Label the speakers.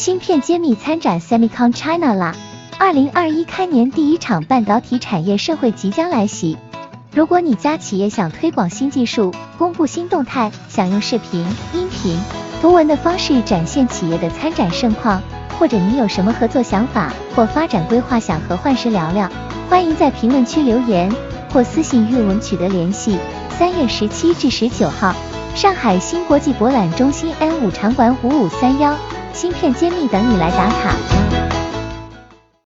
Speaker 1: 芯片揭秘参展 Semicon China 啦！二零二一开年第一场半导体产业盛会即将来袭。如果你家企业想推广新技术、公布新动态，想用视频、音频、图文的方式展现企业的参展盛况，或者你有什么合作想法或发展规划想和幻时聊聊，欢迎在评论区留言或私信阅文取得联系。三月十七至十九号，上海新国际博览中心 N 五场馆五五三幺芯片揭秘等你来打卡。